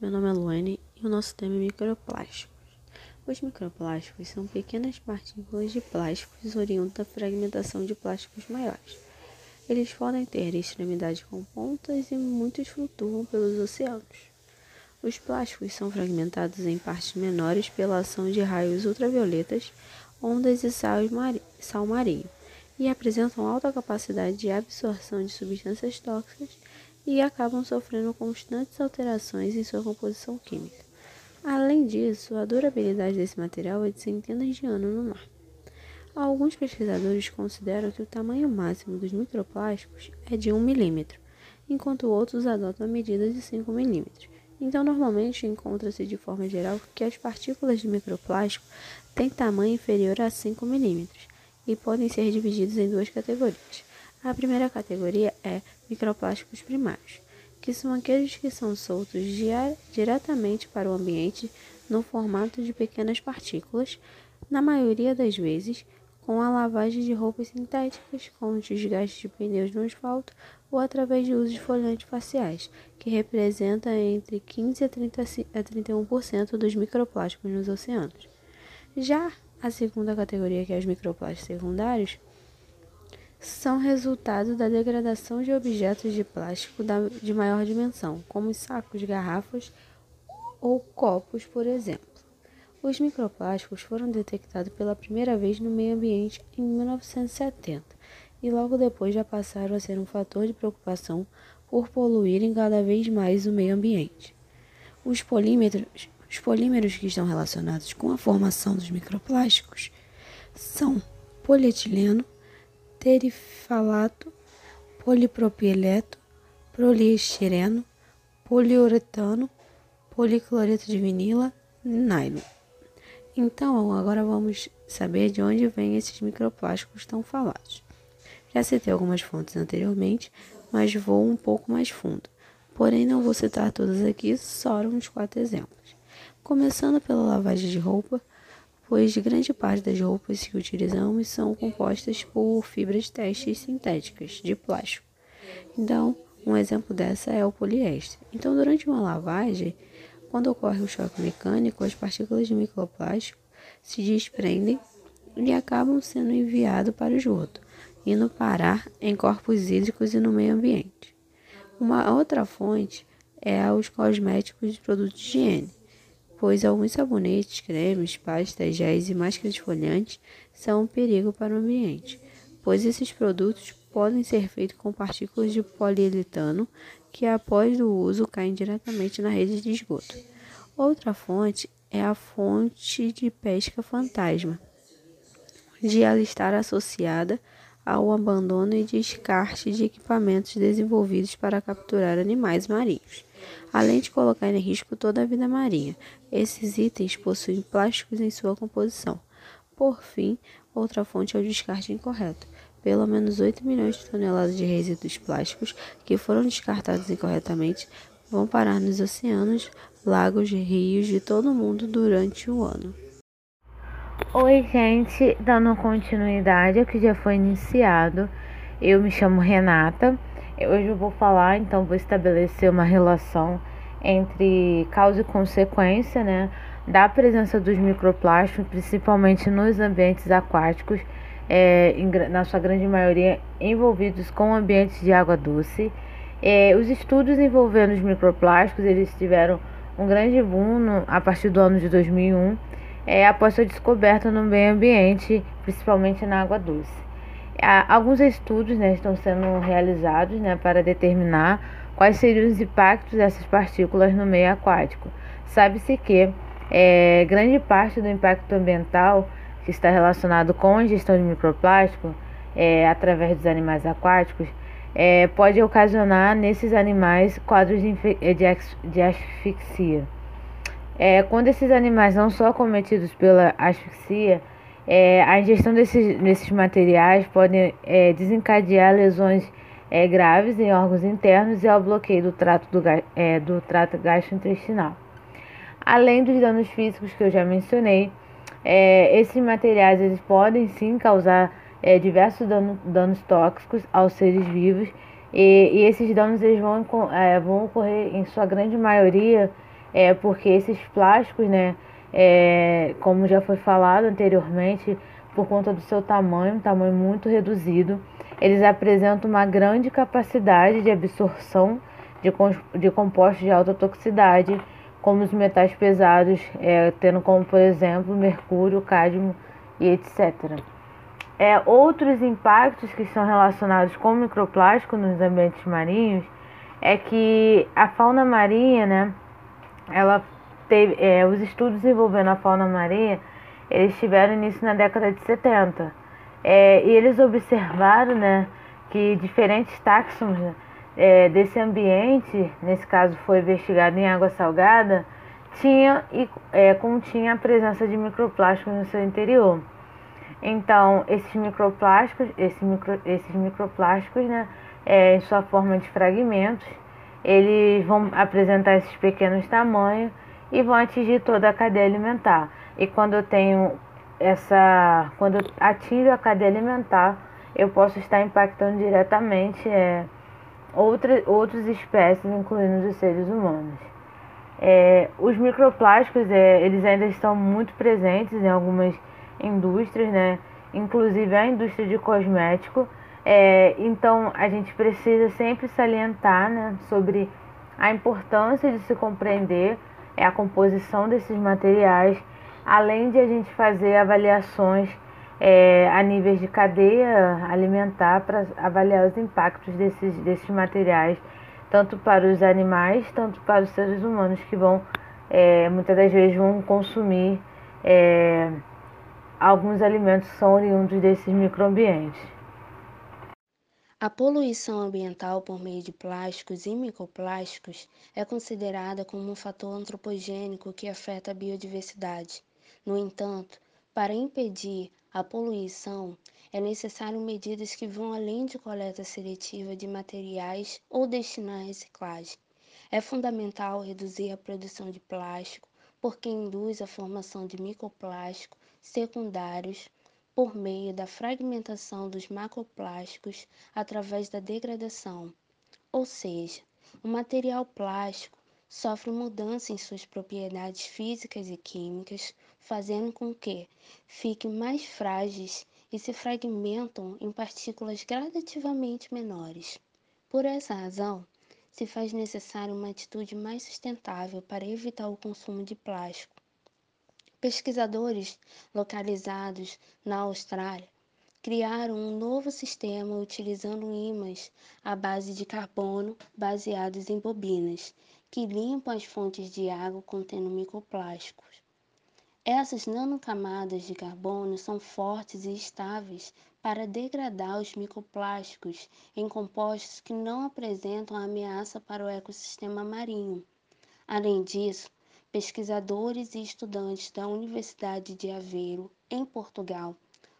meu nome é Luane e o nosso tema é microplásticos. Os microplásticos são pequenas partículas de plásticos oriundas da fragmentação de plásticos maiores. Eles podem ter extremidades com pontas e muitos flutuam pelos oceanos. Os plásticos são fragmentados em partes menores pela ação de raios ultravioletas, ondas e sal marinho, e apresentam alta capacidade de absorção de substâncias tóxicas e acabam sofrendo constantes alterações em sua composição química. Além disso, a durabilidade desse material é de centenas de anos no mar. Alguns pesquisadores consideram que o tamanho máximo dos microplásticos é de 1 milímetro, enquanto outros adotam a medida de 5 milímetros. Então, normalmente encontra-se de forma geral que as partículas de microplástico têm tamanho inferior a 5 milímetros e podem ser divididas em duas categorias. A primeira categoria é microplásticos primários, que são aqueles que são soltos diretamente para o ambiente no formato de pequenas partículas, na maioria das vezes com a lavagem de roupas sintéticas, com o desgaste de pneus no asfalto ou através de uso de folhantes faciais, que representa entre 15 a, 30, a 31% dos microplásticos nos oceanos. Já a segunda categoria, que é os microplásticos secundários, são resultado da degradação de objetos de plástico de maior dimensão, como sacos, garrafas ou copos, por exemplo. Os microplásticos foram detectados pela primeira vez no meio ambiente em 1970 e logo depois já passaram a ser um fator de preocupação por poluírem cada vez mais o meio ambiente. Os polímeros, os polímeros que estão relacionados com a formação dos microplásticos são polietileno, terifalato, polipropileto, poliestireno, poliuretano, policloreto de vinila nylon. Então, agora vamos saber de onde vêm esses microplásticos tão falados. Já citei algumas fontes anteriormente, mas vou um pouco mais fundo. Porém, não vou citar todas aqui, só uns quatro exemplos. Começando pela lavagem de roupa, pois grande parte das roupas que utilizamos são compostas por fibras testes sintéticas de plástico. Então, um exemplo dessa é o poliéster. Então, durante uma lavagem, quando ocorre o choque mecânico, as partículas de microplástico se desprendem e acabam sendo enviadas para o esgoto, indo parar em corpos hídricos e no meio ambiente. Uma outra fonte é os cosméticos de produtos de higiene pois alguns sabonetes, cremes, pastas, géis e máscaras esfoliantes são um perigo para o ambiente, pois esses produtos podem ser feitos com partículas de poliuretano que após o uso caem diretamente na rede de esgoto. Outra fonte é a fonte de pesca fantasma, de ela estar associada ao abandono e descarte de equipamentos desenvolvidos para capturar animais marinhos além de colocar em risco toda a vida marinha. Esses itens possuem plásticos em sua composição. Por fim, outra fonte é o descarte incorreto. Pelo menos 8 milhões de toneladas de resíduos plásticos que foram descartados incorretamente vão parar nos oceanos, lagos e rios de todo o mundo durante o ano. Oi, gente, dando continuidade ao que já foi iniciado, eu me chamo Renata Hoje eu vou falar, então vou estabelecer uma relação entre causa e consequência, né, da presença dos microplásticos, principalmente nos ambientes aquáticos, é, em, na sua grande maioria envolvidos com ambientes de água doce. É, os estudos envolvendo os microplásticos, eles tiveram um grande boom no, a partir do ano de 2001, é, após sua descoberta no meio ambiente, principalmente na água doce. Alguns estudos né, estão sendo realizados né, para determinar quais seriam os impactos dessas partículas no meio aquático. Sabe-se que é, grande parte do impacto ambiental que está relacionado com a gestão de microplástico é, através dos animais aquáticos é, pode ocasionar nesses animais quadros de, de, de asfixia. É, quando esses animais não são acometidos pela asfixia, é, a ingestão desses, desses materiais pode é, desencadear lesões é, graves em órgãos internos e ao bloqueio do trato, do, é, do trato gastrointestinal. Além dos danos físicos que eu já mencionei, é, esses materiais eles podem sim causar é, diversos danos, danos tóxicos aos seres vivos e, e esses danos eles vão, vão ocorrer em sua grande maioria é porque esses plásticos, né, é, como já foi falado anteriormente, por conta do seu tamanho, tamanho muito reduzido, eles apresentam uma grande capacidade de absorção de, de compostos de alta toxicidade, como os metais pesados, é, tendo como, por exemplo, mercúrio, cádmio e etc. É, outros impactos que são relacionados com microplástico nos ambientes marinhos é que a fauna marinha, né, ela teve, é, os estudos envolvendo a fauna marinha, eles tiveram início na década de 70. É, e eles observaram, né, que diferentes táxons é, desse ambiente, nesse caso foi investigado em água salgada, tinha e é, continha a presença de microplásticos no seu interior. Então, esses microplásticos, esses, micro, esses microplásticos, né, é, em sua forma de fragmentos, eles vão apresentar esses pequenos tamanhos e vão atingir toda a cadeia alimentar. E quando eu tenho essa, quando atingo a cadeia alimentar, eu posso estar impactando diretamente é, outra, outras espécies, incluindo os seres humanos. É, os microplásticos, é, eles ainda estão muito presentes em algumas indústrias, né? inclusive a indústria de cosmético. É, então a gente precisa sempre salientar né, sobre a importância de se compreender é, a composição desses materiais, além de a gente fazer avaliações é, a níveis de cadeia alimentar para avaliar os impactos desses, desses materiais, tanto para os animais, tanto para os seres humanos que vão, é, muitas das vezes, vão consumir é, alguns alimentos que são oriundos desses microambientes. A poluição ambiental por meio de plásticos e microplásticos é considerada como um fator antropogênico que afeta a biodiversidade. No entanto, para impedir a poluição, é necessário medidas que vão além de coleta seletiva de materiais ou destinar à reciclagem. É fundamental reduzir a produção de plástico, porque induz a formação de microplástico secundários por meio da fragmentação dos macroplásticos através da degradação. Ou seja, o material plástico sofre mudança em suas propriedades físicas e químicas, fazendo com que fiquem mais frágeis e se fragmentam em partículas gradativamente menores. Por essa razão, se faz necessária uma atitude mais sustentável para evitar o consumo de plástico Pesquisadores localizados na Austrália criaram um novo sistema utilizando ímãs à base de carbono baseados em bobinas, que limpam as fontes de água contendo microplásticos. Essas nanocamadas de carbono são fortes e estáveis para degradar os microplásticos em compostos que não apresentam ameaça para o ecossistema marinho. Além disso, pesquisadores e estudantes da Universidade de Aveiro, em Portugal,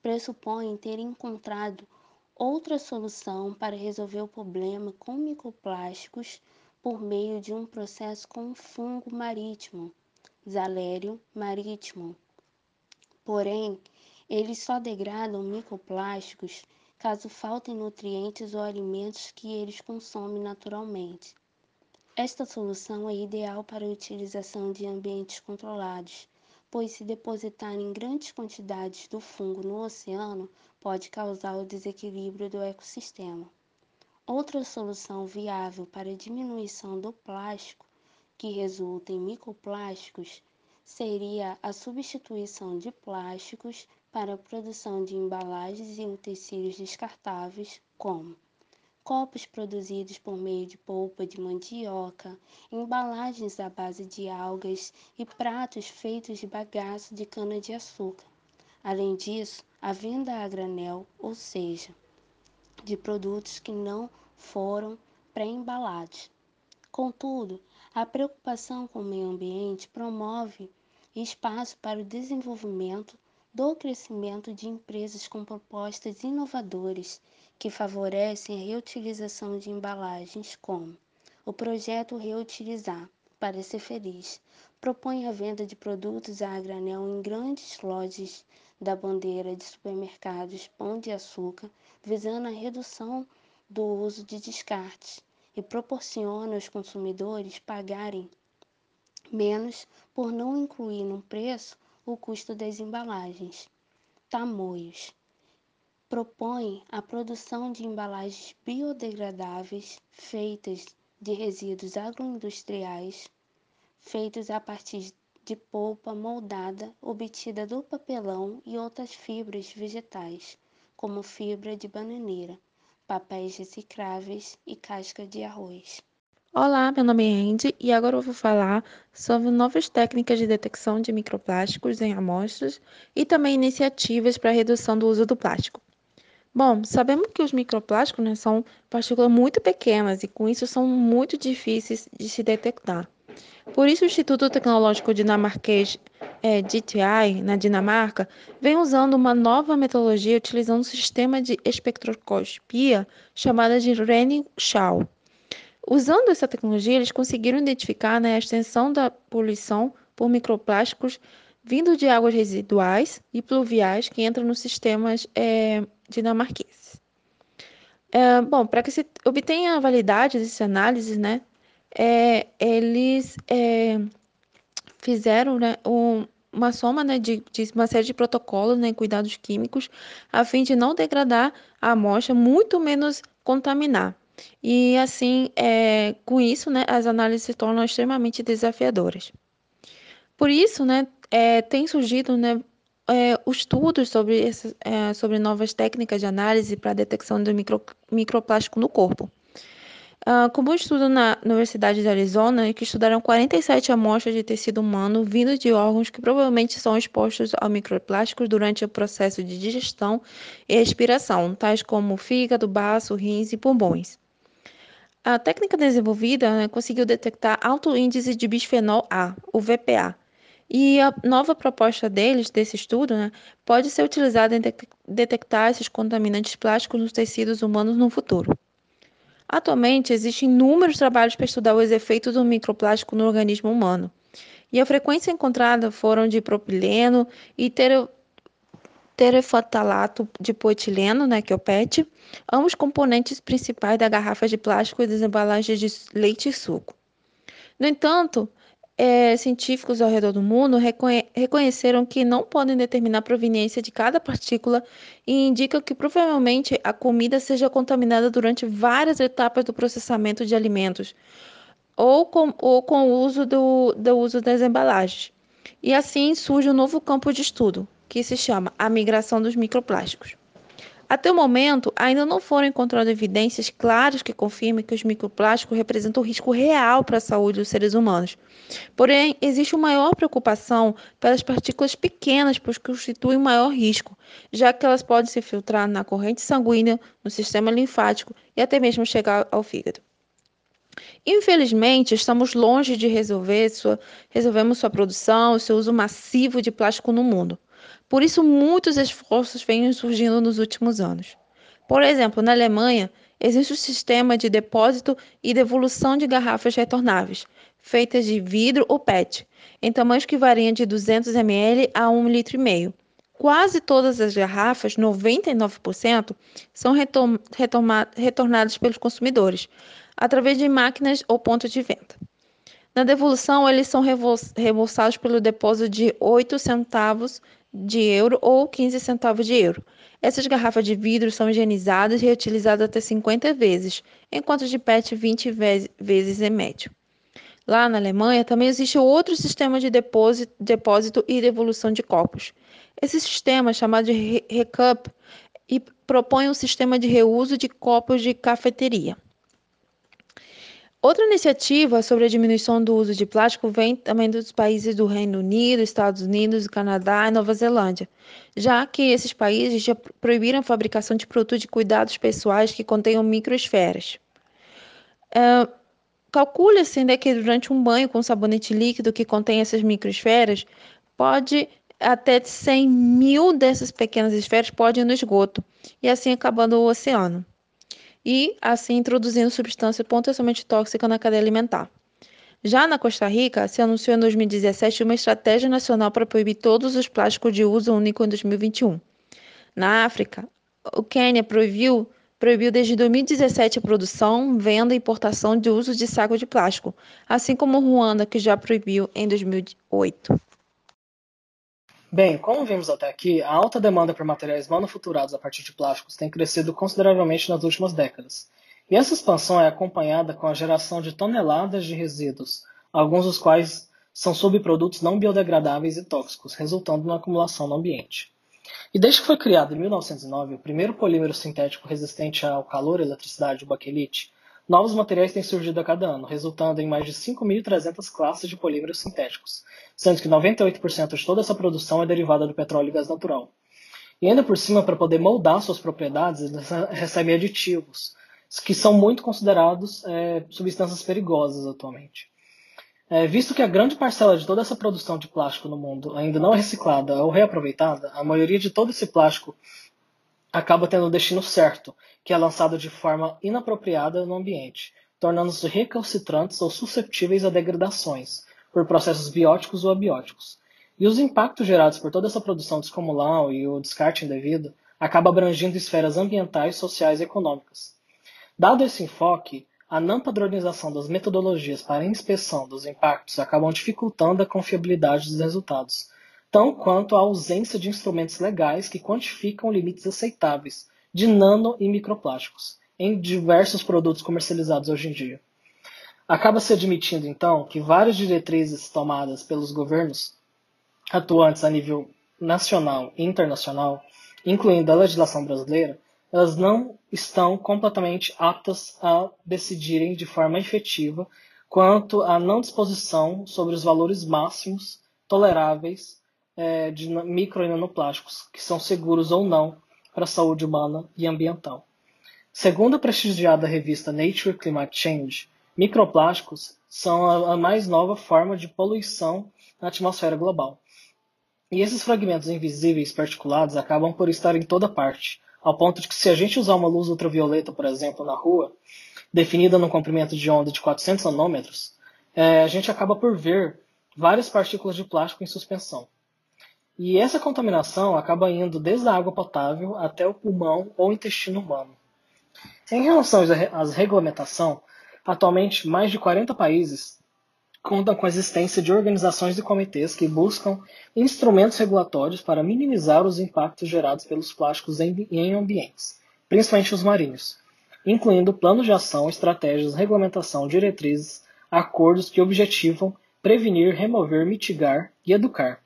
pressupõem ter encontrado outra solução para resolver o problema com microplásticos por meio de um processo com fungo marítimo, Zalério marítimo. Porém, eles só degradam microplásticos caso faltem nutrientes ou alimentos que eles consomem naturalmente. Esta solução é ideal para a utilização de ambientes controlados, pois se depositar em grandes quantidades do fungo no oceano pode causar o desequilíbrio do ecossistema. Outra solução viável para a diminuição do plástico, que resulta em microplásticos, seria a substituição de plásticos para a produção de embalagens e utensílios descartáveis, como copos produzidos por meio de polpa de mandioca, embalagens à base de algas e pratos feitos de bagaço de cana-de-açúcar. Além disso, a venda a granel, ou seja, de produtos que não foram pré-embalados. Contudo, a preocupação com o meio ambiente promove espaço para o desenvolvimento do crescimento de empresas com propostas inovadoras que favorecem a reutilização de embalagens, como o projeto Reutilizar para ser feliz propõe a venda de produtos a granel em grandes lojas da bandeira de supermercados Pão de Açúcar, visando a redução do uso de descartes e proporciona aos consumidores pagarem menos por não incluir no preço o custo das embalagens. Tamoios propõe a produção de embalagens biodegradáveis feitas de resíduos agroindustriais, feitos a partir de polpa moldada obtida do papelão e outras fibras vegetais, como fibra de bananeira, papéis recicláveis e casca de arroz. Olá, meu nome é Andy e agora eu vou falar sobre novas técnicas de detecção de microplásticos em amostras e também iniciativas para a redução do uso do plástico. Bom, sabemos que os microplásticos né, são partículas muito pequenas e com isso são muito difíceis de se detectar. Por isso, o Instituto Tecnológico Dinamarquês é, DTI, na Dinamarca, vem usando uma nova metodologia utilizando um sistema de espectroscopia chamada de Renning-Schau. Usando essa tecnologia, eles conseguiram identificar né, a extensão da poluição por microplásticos vindo de águas residuais e pluviais que entram nos sistemas é, dinamarqueses. É, bom, para que se obtenha a validade dessa análise, né, é, eles é, fizeram né, um, uma soma né, de, de, uma série de protocolos, né, cuidados químicos, a fim de não degradar a amostra, muito menos contaminar. E assim, é, com isso, né, as análises se tornam extremamente desafiadoras. Por isso, né, é, tem surgido né, é, estudos sobre, esse, é, sobre novas técnicas de análise para a detecção do micro, microplástico no corpo. Uh, como um estudo na Universidade de Arizona, que estudaram 47 amostras de tecido humano vindo de órgãos que provavelmente são expostos a microplásticos durante o processo de digestão e respiração, tais como fígado, baço, rins e pulmões. A técnica desenvolvida né, conseguiu detectar alto índice de bisfenol A, o VPA, e a nova proposta deles, desse estudo, né, pode ser utilizada em de detectar esses contaminantes plásticos nos tecidos humanos no futuro. Atualmente, existem inúmeros trabalhos para estudar os efeitos do microplástico no organismo humano, e a frequência encontrada foram de propileno e ter terefotalato de poetileno, né, que é o PET, ambos componentes principais da garrafa de plástico e das embalagens de leite e suco. No entanto, é, científicos ao redor do mundo reconhe reconheceram que não podem determinar a proveniência de cada partícula e indicam que provavelmente a comida seja contaminada durante várias etapas do processamento de alimentos ou com, ou com o uso do, do uso das embalagens. E assim surge um novo campo de estudo, que se chama a migração dos microplásticos. Até o momento, ainda não foram encontradas evidências claras que confirmem que os microplásticos representam um risco real para a saúde dos seres humanos. Porém, existe uma maior preocupação pelas partículas pequenas, pois constituem maior risco, já que elas podem se filtrar na corrente sanguínea, no sistema linfático e até mesmo chegar ao fígado. Infelizmente, estamos longe de resolver sua, resolvemos sua produção e seu uso massivo de plástico no mundo. Por isso, muitos esforços vêm surgindo nos últimos anos. Por exemplo, na Alemanha, existe um sistema de depósito e devolução de garrafas retornáveis, feitas de vidro ou PET, em tamanhos que variam de 200 ml a 1,5 litro. Quase todas as garrafas, 99%, são retornadas pelos consumidores, através de máquinas ou pontos de venda. Na devolução, eles são reembolsados pelo depósito de 8 centavos de euro ou 15 centavos de euro. Essas garrafas de vidro são higienizadas e reutilizadas até 50 vezes, enquanto de PET 20 vezes em médio. Lá na Alemanha também existe outro sistema de depósito, depósito e devolução de copos. Esse sistema, chamado de Recup, propõe um sistema de reuso de copos de cafeteria. Outra iniciativa sobre a diminuição do uso de plástico vem também dos países do Reino Unido, Estados Unidos, Canadá e Nova Zelândia, já que esses países já proibiram a fabricação de produtos de cuidados pessoais que contenham microesferas. Uh, Calcula-se né, que durante um banho com sabonete líquido que contém essas microesferas, pode até 100 mil dessas pequenas esferas podem ir no esgoto, e assim acabando o oceano e assim introduzindo substância potencialmente tóxica na cadeia alimentar. Já na Costa Rica, se anunciou em 2017 uma estratégia nacional para proibir todos os plásticos de uso único em 2021. Na África, o Quênia proibiu proibiu desde 2017 a produção, venda e importação de uso de saco de plástico, assim como Ruanda, que já proibiu em 2008. Bem, como vimos até aqui, a alta demanda por materiais manufaturados a partir de plásticos tem crescido consideravelmente nas últimas décadas. E essa expansão é acompanhada com a geração de toneladas de resíduos, alguns dos quais são subprodutos não biodegradáveis e tóxicos, resultando na acumulação no ambiente. E desde que foi criado em 1909 o primeiro polímero sintético resistente ao calor e eletricidade, o baquelite, novos materiais têm surgido a cada ano, resultando em mais de 5.300 classes de polímeros sintéticos, sendo que 98% de toda essa produção é derivada do petróleo e gás natural. E ainda por cima, para poder moldar suas propriedades, eles recebem aditivos, que são muito considerados é, substâncias perigosas atualmente. É, visto que a grande parcela de toda essa produção de plástico no mundo ainda não é reciclada ou reaproveitada, a maioria de todo esse plástico acaba tendo o destino certo, que é lançado de forma inapropriada no ambiente, tornando-se recalcitrantes ou susceptíveis a degradações por processos bióticos ou abióticos. E os impactos gerados por toda essa produção descomunal e o descarte indevido acaba abrangindo esferas ambientais, sociais e econômicas. Dado esse enfoque, a não padronização das metodologias para inspeção dos impactos acabam dificultando a confiabilidade dos resultados, tão quanto a ausência de instrumentos legais que quantificam limites aceitáveis de nano e microplásticos em diversos produtos comercializados hoje em dia. Acaba-se admitindo, então, que várias diretrizes tomadas pelos governos atuantes a nível nacional e internacional, incluindo a legislação brasileira, elas não estão completamente aptas a decidirem de forma efetiva quanto à não disposição sobre os valores máximos toleráveis é, de micro e nanoplásticos, que são seguros ou não para a saúde humana e ambiental. Segundo a prestigiada revista Nature Climate Change, microplásticos são a, mais nova forma de poluição na atmosfera global. E esses fragmentos invisíveis particulados acabam por estar em toda parte, ao ponto de que se a gente usar uma luz ultravioleta, por exemplo, na rua, definida num comprimento de onda de 400 nanômetros, é, a gente acaba por ver várias partículas de plástico em suspensão. E essa contaminação acaba indo desde a água potável até o pulmão ou intestino humano. Em relação à regulamentação, atualmente mais de 40 países contam com a existência de organizações e comitês que buscam instrumentos regulatórios para minimizar os impactos gerados pelos plásticos em ambientes, principalmente os marinhos, incluindo planos de ação, estratégias, regulamentação, diretrizes, acordos que objetivam prevenir, remover, mitigar e educar.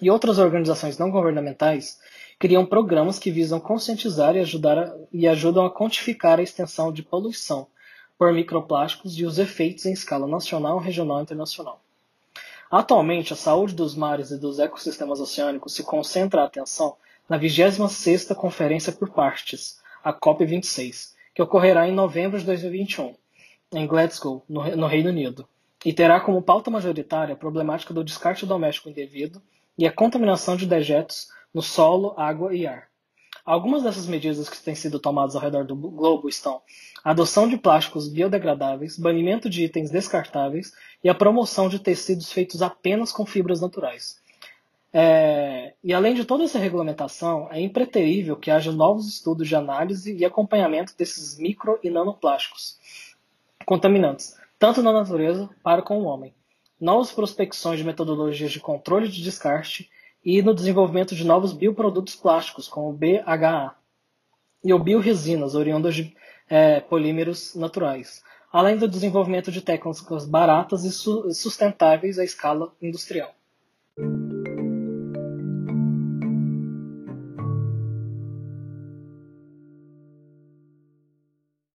E outras organizações não governamentais criam programas que visam conscientizar e, ajudar a, e ajudam a quantificar a extensão de poluição por microplásticos e os efeitos em escala nacional, regional e internacional. Atualmente, a saúde dos mares e dos ecossistemas oceânicos se concentra a atenção na 26ª Conferência por Partes, a COP26, que ocorrerá em novembro de 2021, em Glasgow, no Reino Unido, e terá como pauta majoritária a problemática do descarte doméstico indevido e a contaminação de dejetos no solo, água e ar. Algumas dessas medidas que têm sido tomadas ao redor do globo estão a adoção de plásticos biodegradáveis, banimento de itens descartáveis e a promoção de tecidos feitos apenas com fibras naturais. É, e além de toda essa regulamentação, é impreterível que haja novos estudos de análise e acompanhamento desses micro e nanoplásticos contaminantes, tanto na natureza para com o homem. Novas prospecções de metodologias de controle de descarte e no desenvolvimento de novos bioprodutos plásticos, como o BHA, e o bioresinas, oriundas de é, polímeros naturais, além do desenvolvimento de técnicas baratas e sustentáveis à escala industrial.